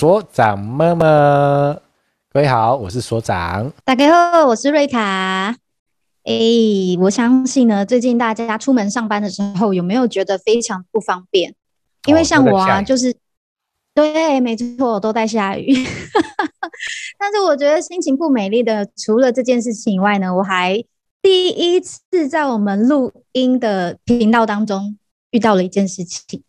所长妈妈，各位好，我是所长。大家好，我是瑞卡。哎，我相信呢，最近大家出门上班的时候，有没有觉得非常不方便？因为像我啊，就是对，没错，都在下雨。但是我觉得心情不美丽的，除了这件事情以外呢，我还第一次在我们录音的频道当中遇到了一件事情，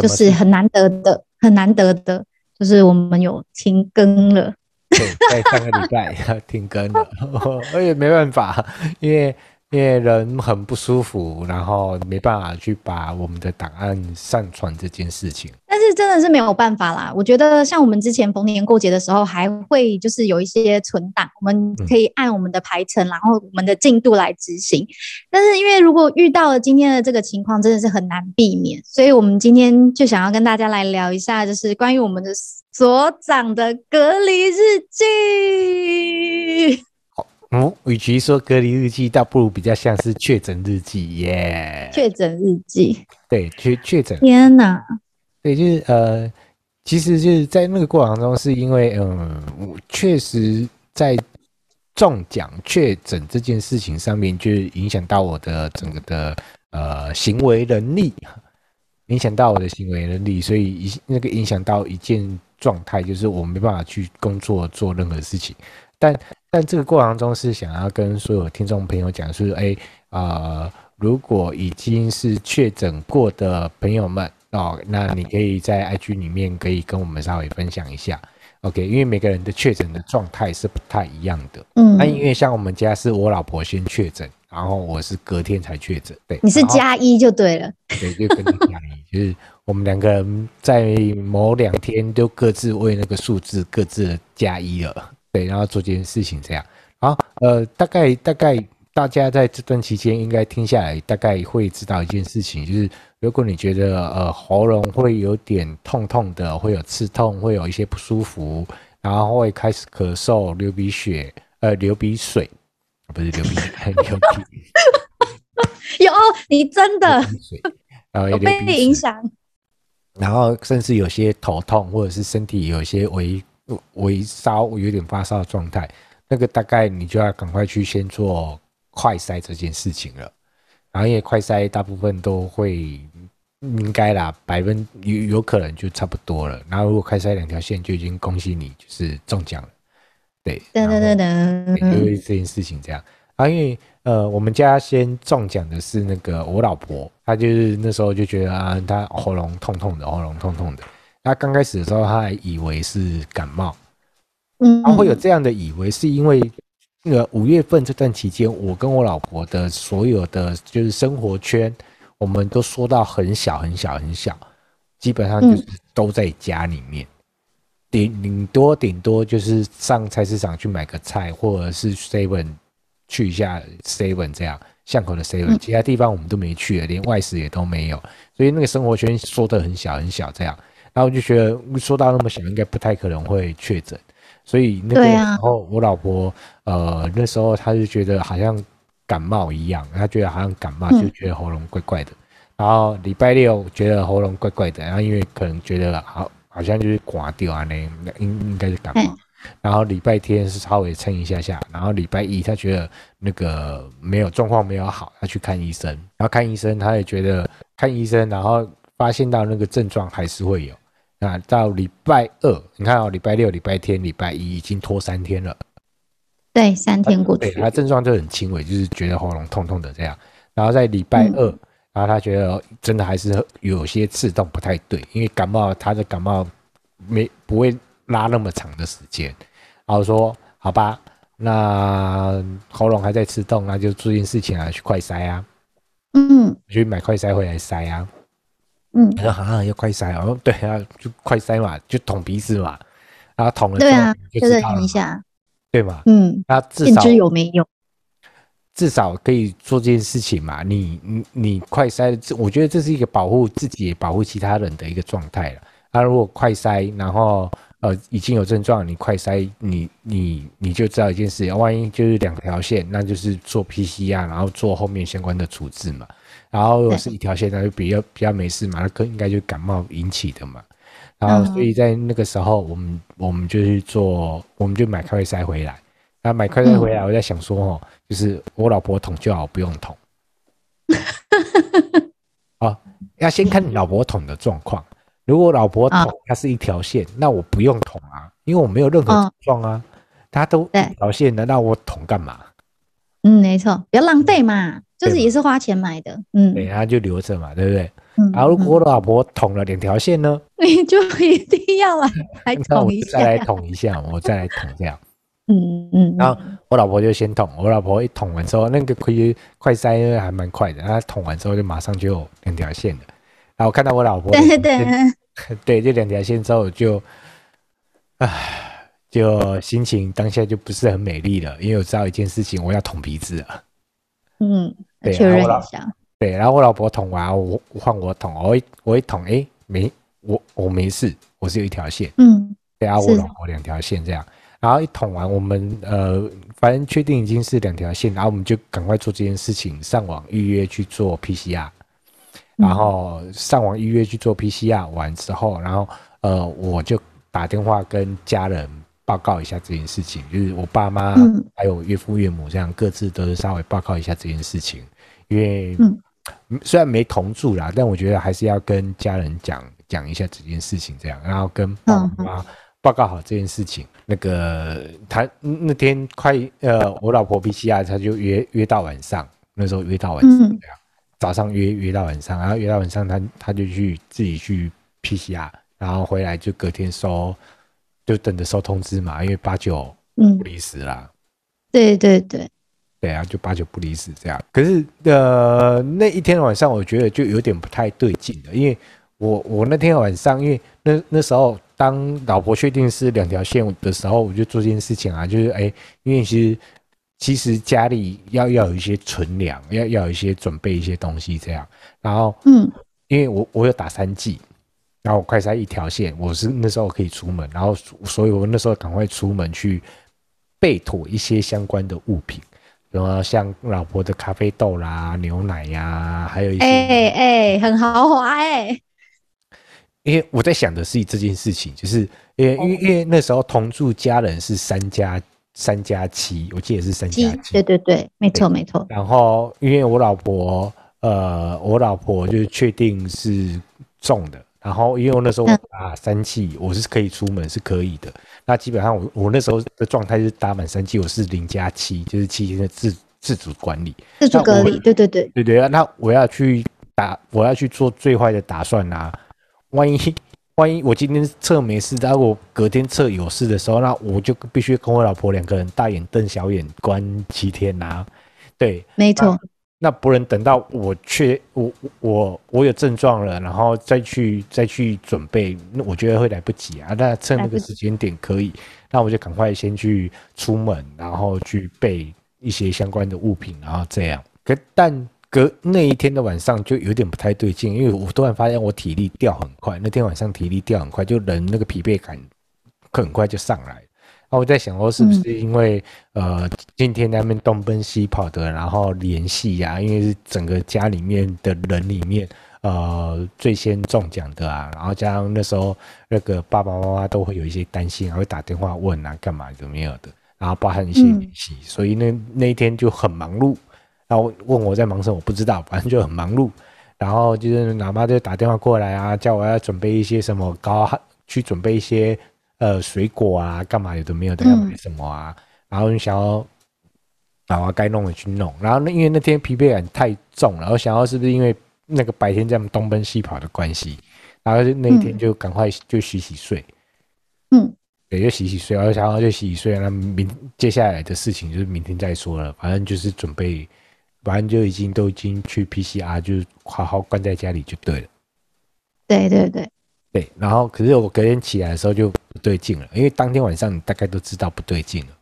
就是很难得的，很难得的。就是我们有停更了，对，在上个礼拜要停更了，我也没办法，因为。因为人很不舒服，然后没办法去把我们的档案上传这件事情。真的是没有办法啦。我觉得像我们之前逢年过节的时候，还会就是有一些存档，我们可以按我们的排程，然后我们的进度来执行。但是因为如果遇到了今天的这个情况，真的是很难避免。所以我们今天就想要跟大家来聊一下，就是关于我们的所长的隔离日记。嗯，与其说隔离日记，倒不如比较像是确诊日记耶。确诊日记，对，确确诊。天哪！对，就是呃，其实就是在那个过程中，是因为嗯，我确实在中奖确诊这件事情上面，就影响到我的整个的呃行为能力，影响到我的行为能力，所以一那个影响到一件状态，就是我没办法去工作做任何事情，但。但这个过程中是想要跟所有听众朋友讲，说，哎，呃，如果已经是确诊过的朋友们哦，那你可以在 IG 里面可以跟我们稍微分享一下，OK？因为每个人的确诊的状态是不太一样的，嗯，那因为像我们家是我老婆先确诊，然后我是隔天才确诊，对，你是加一就对了，对，就跟你加一，就是我们两个人在某两天都各自为那个数字各自加一了。对，然后做这件事情这样，好，呃，大概大概大家在这段期间应该听下来，大概会知道一件事情，就是如果你觉得呃喉咙会有点痛痛的，会有刺痛，会有一些不舒服，然后会开始咳嗽、流鼻血，呃，流鼻水，不是流鼻血，流鼻，有你真的然后有被影响，然后甚至有些头痛，或者是身体有些微。微烧，有点发烧的状态，那个大概你就要赶快去先做快筛这件事情了。然后因为快筛大部分都会应该啦，百分有有可能就差不多了。然后如果快筛两条线，就已经恭喜你就是中奖了。对，噔噔噔噔，因为这件事情这样。啊，因为呃，我们家先中奖的是那个我老婆，她就是那时候就觉得啊，她喉咙痛痛的，喉咙痛痛的。她刚开始的时候，她还以为是感冒，嗯，她会有这样的以为，是因为那个五月份这段期间，我跟我老婆的所有的就是生活圈，我们都缩到很小很小很小，基本上就是都在家里面，顶顶多顶多就是上菜市场去买个菜，或者是 seven 去一下 seven 这样巷口的 seven，其他地方我们都没去，连外食也都没有，所以那个生活圈缩得很小很小这样。然后我就觉得说到那么小，应该不太可能会确诊，所以那个时候我老婆呃那时候她就觉得好像感冒一样，她觉得好像感冒就觉得喉咙怪怪的。然后礼拜六觉得喉咙怪怪的，然后因为可能觉得好好像就是刮掉啊那应应该是感冒。然后礼拜天是稍微撑一下下，然后礼拜一她觉得那个没有状况没有好，她去看医生，然后看医生她也觉得看医生，然后发现到那个症状还是会有。那到礼拜二，你看哦，礼拜六、礼拜天、礼拜一已经拖三天了。对，三天过去。对，他症状就很轻微，就是觉得喉咙痛痛的这样。然后在礼拜二，嗯、然后他觉得真的还是有些刺痛，不太对，因为感冒，他的感冒没不会拉那么长的时间。然后说好吧，那喉咙还在刺痛，那就做件事情啊，去快塞啊。嗯。去买快塞回来塞啊。嗯，他说好像要快塞哦，对啊，就快塞嘛，就捅鼻子嘛，然后捅了对啊，就捅一下，对嘛，嗯，那至少有没有？至少可以做这件事情嘛。你你你快塞，我觉得这是一个保护自己也保护其他人的一个状态了。那如果快塞，然后呃已经有症状，你快塞，你你你就知道一件事，万一就是两条线，那就是做 PCR，然后做后面相关的处置嘛。然后如果是一条线，那就比较比较没事嘛，那应该就感冒引起的嘛。然后所以在那个时候，我们我们就去做，我们就买开胃塞回来。那买开胃塞回来，我在想说哦，就是我老婆捅就好，不用捅。哦，要先看你老婆捅的状况。如果老婆捅它是一条线，那我不用捅啊，因为我没有任何症状啊。它都一条线的，那我捅干嘛？嗯，没错，不要浪费嘛，就是也是花钱买的，嗯，对，他就留着嘛，对不对？嗯，然后如果我老婆捅了两条线呢，你就一定要来来捅一下，再来捅一下，我再来捅这样，嗯嗯，然后我老婆就先捅，我老婆一捅完之后，那个快快塞还蛮快的，她捅完之后就马上就有两条线了，然后我看到我老婆，对对。对，这两条线之后就，唉。就心情当下就不是很美丽了，因为我知道一件事情，我要捅鼻子了。嗯，对，确认一下。对，然后我老婆捅完，我换我捅，我一我一捅，哎，没，我我没事，我是有一条线。嗯，对啊，我老婆两条线这样。然后一捅完，我们呃，反正确定已经是两条线，然后我们就赶快做这件事情，上网预约去做 PCR。然后上网预约去做 PCR 完之后，然后呃，我就打电话跟家人。报告一下这件事情，就是我爸妈还有岳父岳母这样各自都是稍微报告一下这件事情，因为虽然没同住啦，但我觉得还是要跟家人讲讲一下这件事情，这样，然后跟爸爸妈妈报告好这件事情。那个他那天快呃，我老婆 PCR 他就约约到晚上，那时候约到晚上这样，早上约约到晚上，然后约到晚上他他就去自己去 PCR，然后回来就隔天收。就等着收通知嘛，因为八九不离十啦。对对对，对啊，就八九不离十这样。可是呃，那一天晚上我觉得就有点不太对劲了，因为我我那天晚上，因为那那时候当老婆确定是两条线的时候，我就做这件事情啊，就是哎，因为其实其实家里要要有一些存粮，要要有一些准备一些东西这样。然后嗯，因为我我有打三剂。然后我快塞一条线，我是那时候可以出门，然后所以我那时候赶快出门去备妥一些相关的物品，然后像老婆的咖啡豆啦、牛奶呀、啊，还有一些哎哎，很豪华哎、欸。因为我在想的是这件事情，就是因为因为因为那时候同住家人是三加三加七，我记得是三加七，对对对，没错没错。然后因为我老婆呃，我老婆就确定是中的。然后，因为我那时候打三剂，我是可以出门，是可以的。那基本上我我那时候的状态是打满三剂，我是零加七，就是七天的自自主管理、自主隔离。对对对，对对啊。那我要去打，我要去做最坏的打算啊！万一 万一我今天测没事，然后我隔天测有事的时候，那我就必须跟我老婆两个人大眼瞪小眼关七天呐、啊。对，没错。那不能等到我确我我我有症状了，然后再去再去准备，那我觉得会来不及啊。那趁那个时间点可以，那我就赶快先去出门，然后去备一些相关的物品，然后这样。可但隔那一天的晚上就有点不太对劲，因为我突然发现我体力掉很快，那天晚上体力掉很快，就人那个疲惫感很快就上来。那我在想说，是不是因为、嗯、呃，今天那边东奔西跑的，然后联系呀，因为是整个家里面的人里面，呃，最先中奖的啊，然后加上那时候那个爸爸妈妈都会有一些担心，还会打电话问啊，干嘛怎么样的，然后包含一些联系，嗯、所以那那一天就很忙碌。然后问我在忙什么，我不知道，反正就很忙碌。然后就是老妈就打电话过来啊，叫我要准备一些什么糕，去准备一些。呃，水果啊，干嘛有的没有的要买什么啊？嗯、然后你想要，然后该弄的去弄。然后那因为那天疲惫感太重了，然后想要是不是因为那个白天这样东奔西跑的关系？然后就那一天就赶快就洗洗睡。嗯，对，就洗洗睡。然后想要就洗洗睡。那明接下来的事情就是明天再说了。反正就是准备，反正就已经都已经去 PCR，就好好关在家里就对了。对对对。对，然后可是我隔天起来的时候就不对劲了，因为当天晚上你大概都知道不对劲了，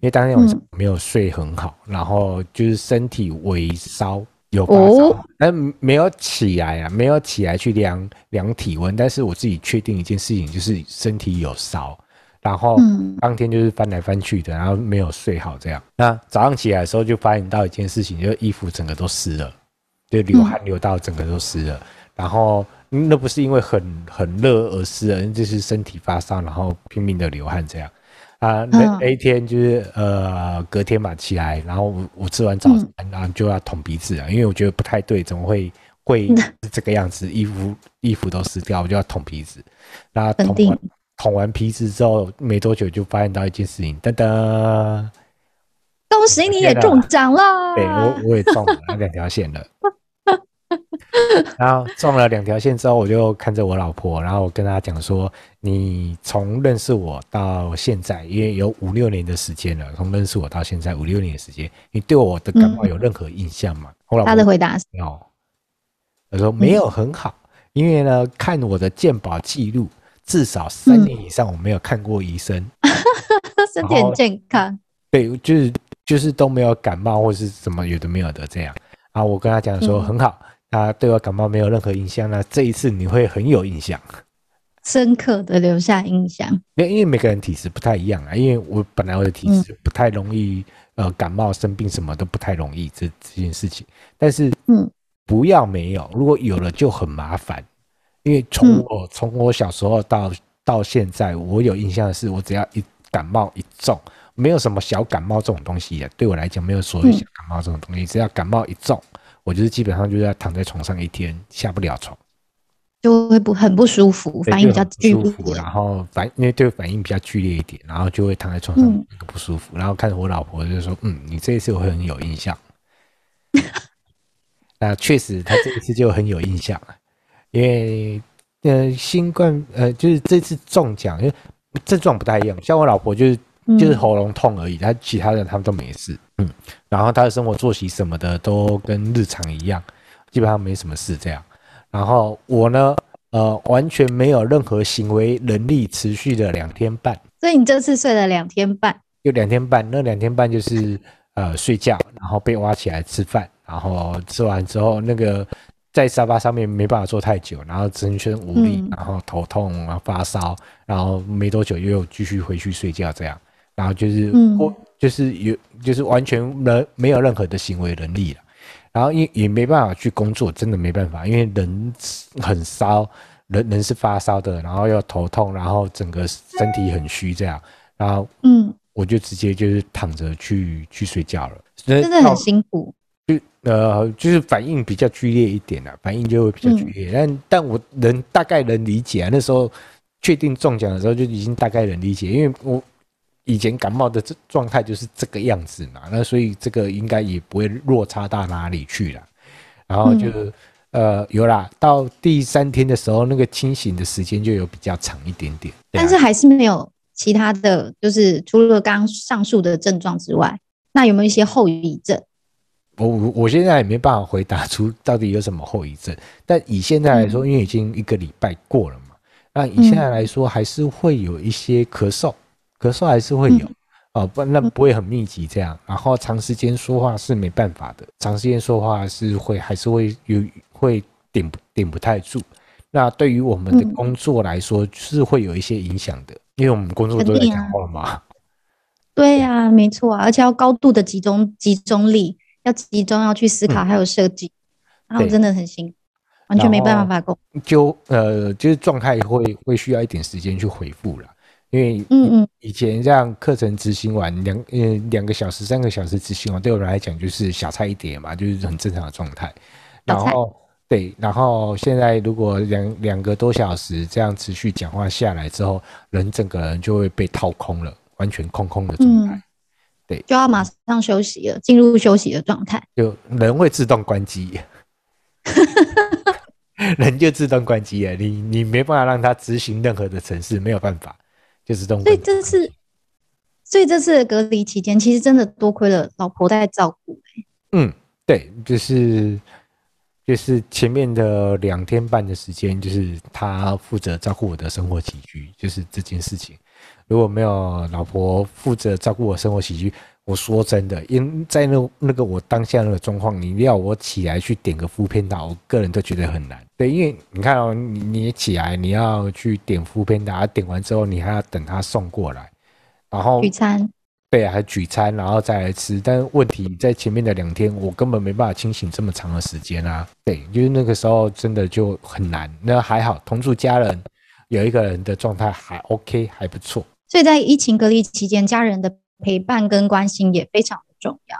因为当天晚上没有睡很好，嗯、然后就是身体微烧有发烧，但没有起来啊，没有起来去量量体温，但是我自己确定一件事情，就是身体有烧，然后当天就是翻来翻去的，然后没有睡好这样。那早上起来的时候就发现到一件事情，就是衣服整个都湿了，就流汗流到整个都湿了。然后那不是因为很很热而死人，就是身体发烧，然后拼命的流汗这样。啊，那那一天就是呃隔天嘛起来，然后我我吃完早餐，嗯、然后就要捅鼻子啊，因为我觉得不太对，怎么会会这个样子？衣服衣服都湿掉，我就要捅鼻子。然后捅完捅完鼻子之后，没多久就发现到一件事情，噔噔，恭喜你也中奖了！对，我我也中了两条线了。然后中了两条线之后，我就看着我老婆，然后我跟她讲说：“你从认识我到现在，因为有五六年的时间了，从认识我到现在五六年的时间，你对我的感冒有任何印象吗？”嗯、他的回答是：“哦，他说没有很好，嗯、因为呢，看我的健保记录，至少三年以上我没有看过医生，嗯、身体很健康。对，就是就是都没有感冒或是什么有的没有的这样。然后我跟她讲说很好。嗯”他对我感冒没有任何印象，那这一次你会很有印象，深刻的留下印象。因为因为每个人体质不太一样啊，因为我本来我的体质不太容易，嗯、呃，感冒生病什么都不太容易这这件事情。但是，嗯，不要没有，如果有了就很麻烦。因为从我从、嗯、我小时候到到现在，我有印象的是，我只要一感冒一重，没有什么小感冒这种东西的，对我来讲没有所谓小感冒这种东西，嗯、只要感冒一重。我就是基本上就是要躺在床上一天，下不了床，就会不很不舒服，反应比较剧烈，然后反因为对反应比较剧烈一点，然后就会躺在床上那个不舒服，嗯、然后看着我老婆就说：“嗯，你这一次我会很有印象。”那确实，他这一次就很有印象了，因为呃新冠呃就是这次中奖，因为症状不太一样，像我老婆就是。就是喉咙痛而已，他其他人他们都没事，嗯，然后他的生活作息什么的都跟日常一样，基本上没什么事这样。然后我呢，呃，完全没有任何行为能力，持续了两天半。所以你这次睡了两天半？有两天半，那两天半就是呃睡觉，然后被挖起来吃饭，然后吃完之后那个在沙发上面没办法坐太久，然后全身无力，嗯、然后头痛，然后发烧，然后没多久又继续回去睡觉这样。然后就是，过、嗯、就是有，就是完全没没有任何的行为能力了。然后也也没办法去工作，真的没办法，因为人很烧，人人是发烧的，然后又头痛，然后整个身体很虚这样。然后，嗯，我就直接就是躺着去去睡觉了。真的很辛苦。就呃，就是反应比较剧烈一点了，反应就会比较剧烈。嗯、但但我能大概能理解啊，那时候确定中奖的时候就已经大概能理解，因为我。以前感冒的这状态就是这个样子嘛，那所以这个应该也不会落差到哪里去了。然后就、嗯、呃有啦，到第三天的时候，那个清醒的时间就有比较长一点点。但是还是没有其他的就是除了刚上述的症状之外，那有没有一些后遗症？我我现在也没办法回答出到底有什么后遗症。但以现在来说，因为已经一个礼拜过了嘛，那以现在来说还是会有一些咳嗽。咳嗽还是会有，哦，不，那不会很密集这样。然后长时间说话是没办法的，长时间说话是会还是会有会顶顶不太住。那对于我们的工作来说，是会有一些影响的，因为我们工作都在讲话嘛。对呀，没错啊，而且要高度的集中集中力，要集中要去思考，还有设计，然后真的很辛苦，完全没办法工。就呃，就是状态会会需要一点时间去回复了。因为嗯嗯，以前这样课程执行完两呃两个小时三个小时执行完，对我们来讲就是小菜一碟嘛，就是很正常的状态。然后对，然后现在如果两两个多小时这样持续讲话下来之后，人整个人就会被掏空了，完全空空的状态。对，就要马上休息了，进入休息的状态。就人会自动关机，人就自动关机了，你你没办法让他执行任何的程式，没有办法。就是这种，所以这次，所以这次的隔离期间，其实真的多亏了老婆在照顾。嗯，对，就是就是前面的两天半的时间，就是他负责照顾我的生活起居，就是这件事情。如果没有老婆负责照顾我生活起居，我说真的，因在那那个我当下那个状况，你要我起来去点个 foodpanda，我个人都觉得很难。对，因为你看哦，你你起来你要去点 foodpanda，点完之后你还要等他送过来，然后聚餐。对啊，还举餐然后再来吃，但是问题在前面的两天，我根本没办法清醒这么长的时间啊。对，就是那个时候真的就很难。那还好，同住家人有一个人的状态还 OK，还不错。所以在疫情隔离期间，家人的陪伴跟关心也非常的重要。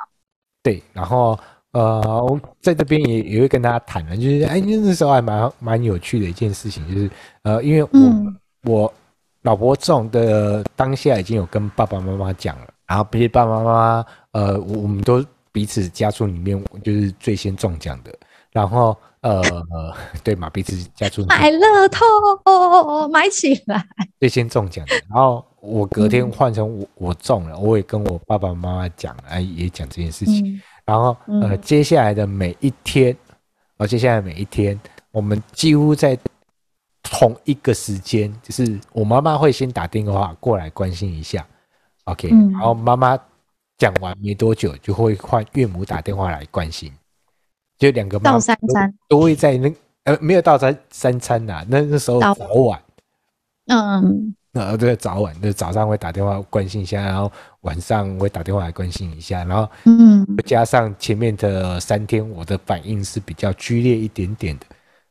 对，然后呃，我在这边也也会跟大家谈了，就是哎，那时候还蛮蛮有趣的一件事情，就是呃，因为我、嗯、我老婆种的当下已经有跟爸爸妈妈讲了。然后，毕竟爸爸妈妈，呃，我们都彼此家族里面就是最先中奖的。然后，呃，对嘛，彼此家族买乐透，买起来，最先中奖的。然后我隔天换成我我中了，我也跟我爸爸妈妈讲，哎，也讲这件事情。然后，呃，接下来的每一天，呃，接下来每一天，我们几乎在同一个时间，就是我妈妈会先打电话过来关心一下。OK，、嗯、然后妈妈讲完没多久，就会换岳母打电话来关心，就两个妈妈到三餐。都会在那呃没有到三三餐呐、啊，那那时候早晚，嗯，呃对早晚，就早上会打电话关心一下，然后晚上会打电话来关心一下，然后嗯，加上前面的三天我的反应是比较剧烈一点点的，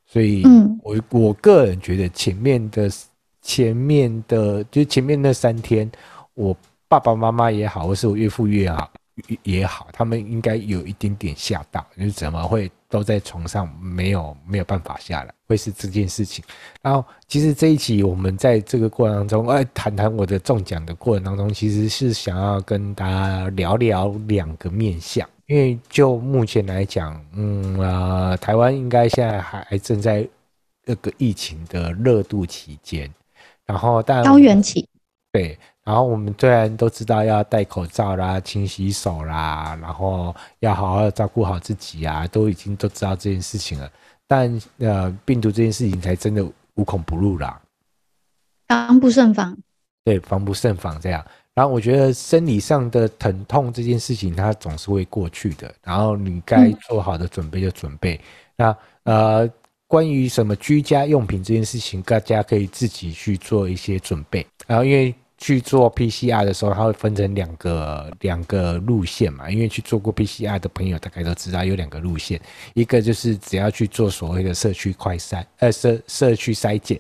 所以我我个人觉得前面的前面的就前面那三天我。爸爸妈妈也好，或是我岳父岳好也好，他们应该有一点点吓到，就是怎么会都在床上没有没有办法下来，会是这件事情。然后其实这一期我们在这个过程当中，哎，谈谈我的中奖的过程当中，其实是想要跟大家聊聊两个面向，因为就目前来讲，嗯啊、呃，台湾应该现在还正在那个疫情的热度期间，然后但高原期，对。然后我们虽然都知道要戴口罩啦、勤洗手啦，然后要好好照顾好自己啊，都已经都知道这件事情了。但呃，病毒这件事情才真的无孔不入啦，防不胜防。对，防不胜防这样。然后我觉得生理上的疼痛这件事情，它总是会过去的。然后你该做好的准备就准备。嗯、那呃，关于什么居家用品这件事情，大家可以自己去做一些准备。然后因为。去做 PCR 的时候，它会分成两个两个路线嘛。因为去做过 PCR 的朋友大概都知道有两个路线，一个就是只要去做所谓的社区快筛，呃社社区筛检，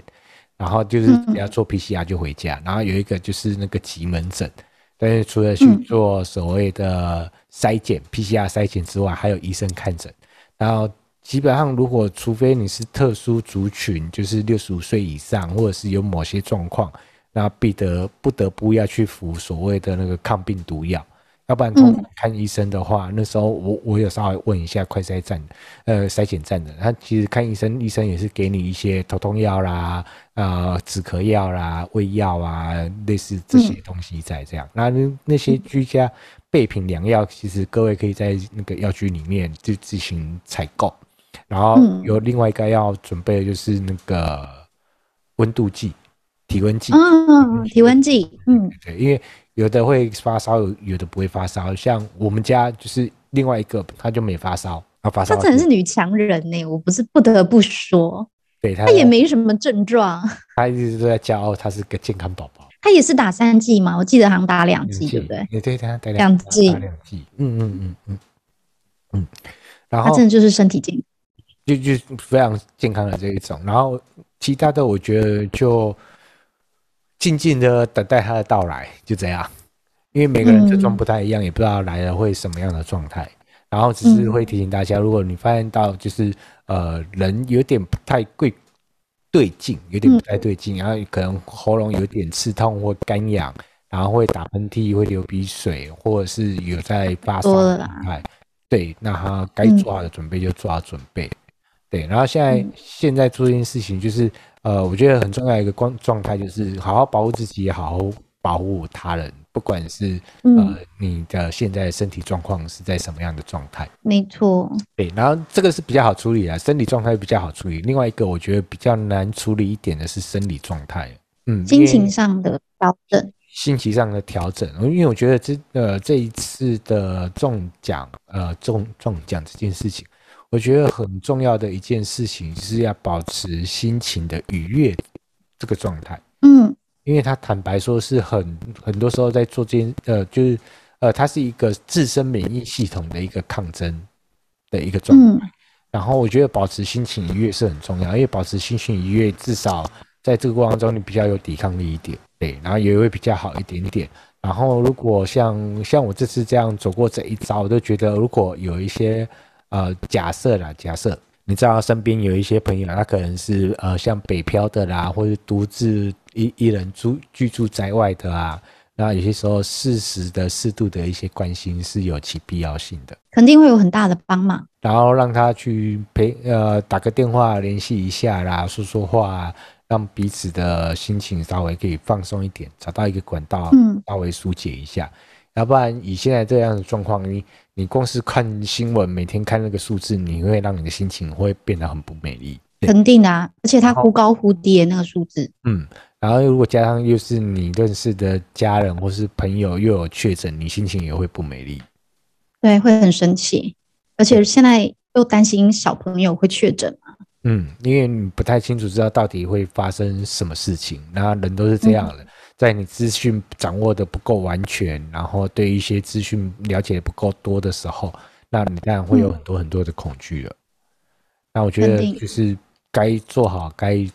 然后就是只要做 PCR 就回家。然后有一个就是那个急门诊，但是除了去做所谓的筛检 PCR 筛检之外，还有医生看诊。然后基本上，如果除非你是特殊族群，就是六十五岁以上，或者是有某些状况。那必得不得不要去服所谓的那个抗病毒药，要不然通常看医生的话，嗯、那时候我我有稍微问一下快筛站，呃，筛检站的，他其实看医生，医生也是给你一些头痛药啦，呃，止咳药啦，胃药啊，类似这些东西在这样。那、嗯、那些居家备品良药，其实各位可以在那个药局里面就自行采购，然后有另外一个要准备的就是那个温度计。体温计，嗯，体温计，嗯，对，因为有的会发烧，有的不会发烧。像我们家就是另外一个，他就没发烧，他发烧。他真的是女强人呢，我不是不得不说。对他，他也没什么症状，她一直都在骄傲，他是个健康宝宝。她也是打三剂嘛，我记得好像打两剂，对不对？也对，她打两剂，打两剂。嗯嗯嗯嗯嗯。然后他真的就是身体健康，就就非常健康的这一种。然后其他的，我觉得就。静静的等待他的到来，就这样，因为每个人症状不太一样，嗯、也不知道来了会什么样的状态。然后只是会提醒大家，如果你发现到就是呃人有点不太对对劲，有点不太对劲，然后可能喉咙有点刺痛或干痒，然后会打喷嚏、会流鼻水，或者是有在发烧的状态，对，那他该做好的准备就做好准备。对，然后现在现在做这件事情就是。呃，我觉得很重要一个状状态就是好好保护自己，也好好保护他人。不管是呃你的现在的身体状况是在什么样的状态，没错。对，然后这个是比较好处理啊，身体状态比较好处理。另外一个我觉得比较难处理一点的是生理状态，嗯，心情上的调整，心情上的调整。因为我觉得这呃这一次的中奖呃中中奖这件事情。我觉得很重要的一件事情是要保持心情的愉悦这个状态。嗯，因为他坦白说是很很多时候在做这件呃，就是呃，它是一个自身免疫系统的一个抗争的一个状态。嗯、然后我觉得保持心情愉悦是很重要，因为保持心情愉悦，至少在这个过程中你比较有抵抗力一点，对，然后也会比较好一点点。然后如果像像我这次这样走过这一遭，我都觉得如果有一些呃假设啦，假设。你知道身边有一些朋友，他可能是呃像北漂的啦，或者独自一一人住居住在外的啊，那有些时候适时的、适度的一些关心是有其必要性的，肯定会有很大的帮忙。然后让他去陪呃打个电话联系一下啦，说说话，让彼此的心情稍微可以放松一点，找到一个管道，嗯，稍微疏解一下。要不然以现在这样的状况，你。你光是看新闻，每天看那个数字，你会让你的心情会变得很不美丽。肯定的啊，而且它忽高忽低的那个数字。嗯，然后如果加上又是你认识的家人或是朋友又有确诊，你心情也会不美丽。对，会很生气，而且现在又担心小朋友会确诊嘛。嗯，因为你不太清楚知道到底会发生什么事情，那人都是这样的。嗯在你资讯掌握的不够完全，然后对一些资讯了解的不够多的时候，那你当然会有很多很多的恐惧了。嗯、那我觉得就是该做好该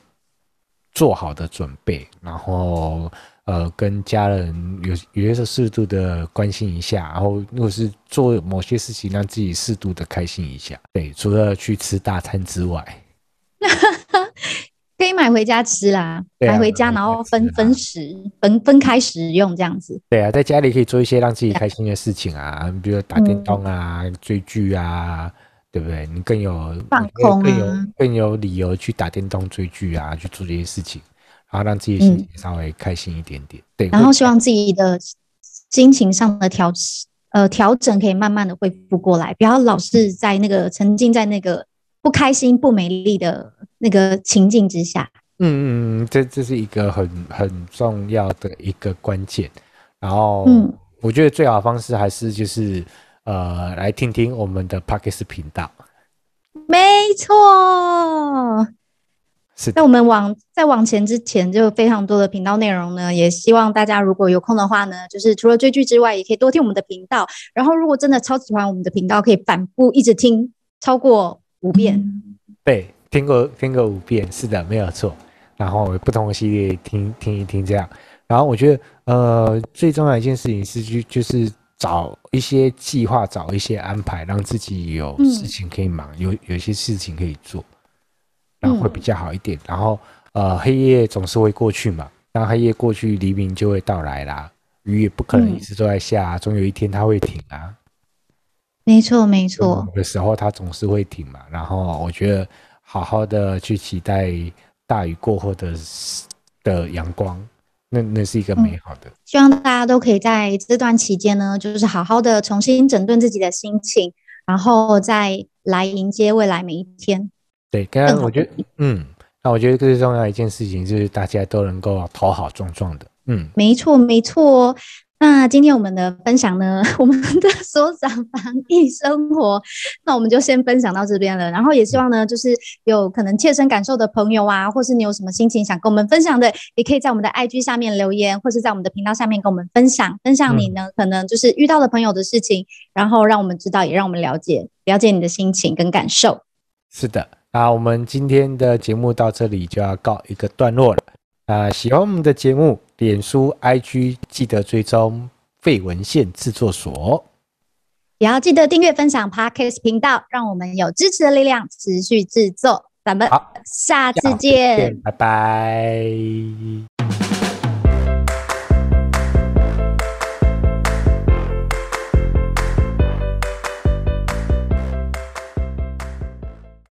做好的准备，然后呃跟家人有有些时候适度的关心一下，然后如果是做某些事情让自己适度的开心一下，对，除了去吃大餐之外。可以买回家吃啦，啊、买回家然后分分食，分分开食用这样子。对啊，在家里可以做一些让自己开心的事情啊，比如打电动啊、嗯、追剧啊，对不对？你更有放空、啊、更有更有理由去打电动、追剧啊，去做这些事情，然后让自己的心情稍微开心一点点。嗯、对，然后希望自己的心情上的调呃调整可以慢慢的恢复过来，不要老是在那个沉浸在那个不开心、不美丽的。那个情境之下，嗯嗯，这这是一个很很重要的一个关键。然后，嗯，我觉得最好的方式还是就是呃，来听听我们的 Podcast 频道。没错，是的。那我们往在往前之前，就非常多的频道内容呢，也希望大家如果有空的话呢，就是除了追剧之外，也可以多听我们的频道。然后，如果真的超喜欢我们的频道，可以反复一直听超过五遍。嗯、对。听过听过五遍，是的，没有错。然后不同的系列听听一听这样。然后我觉得，呃，最重要的一件事情是就就是找一些计划，找一些安排，让自己有事情可以忙，嗯、有有一些事情可以做，然后会比较好一点。嗯、然后，呃，黑夜总是会过去嘛，当黑夜过去，黎明就会到来啦。雨也不可能一直都在下，嗯、总有一天它会停啊。没错，没错。有的时候它总是会停嘛。然后我觉得。好好的去期待大雨过后的的阳光，那那是一个美好的。嗯，希望大家都可以在这段期间呢，就是好好的重新整顿自己的心情，然后再来迎接未来每一天。对，刚刚我觉得，嗯，那我觉得最重要一件事情就是大家都能够头好壮壮的。嗯，没错，没错。那今天我们的分享呢，我们的所长防疫生活，那我们就先分享到这边了。然后也希望呢，就是有可能切身感受的朋友啊，或是你有什么心情想跟我们分享的，也可以在我们的 IG 下面留言，或是在我们的频道下面跟我们分享，分享你呢、嗯、可能就是遇到的朋友的事情，然后让我们知道，也让我们了解了解你的心情跟感受。是的，那我们今天的节目到这里就要告一个段落了。啊，喜欢我们的节目，脸书、IG 记得追踪费文献制作所，也要记得订阅分享 Podcast 频道，让我们有支持的力量，持续制作。咱们下次见，拜拜。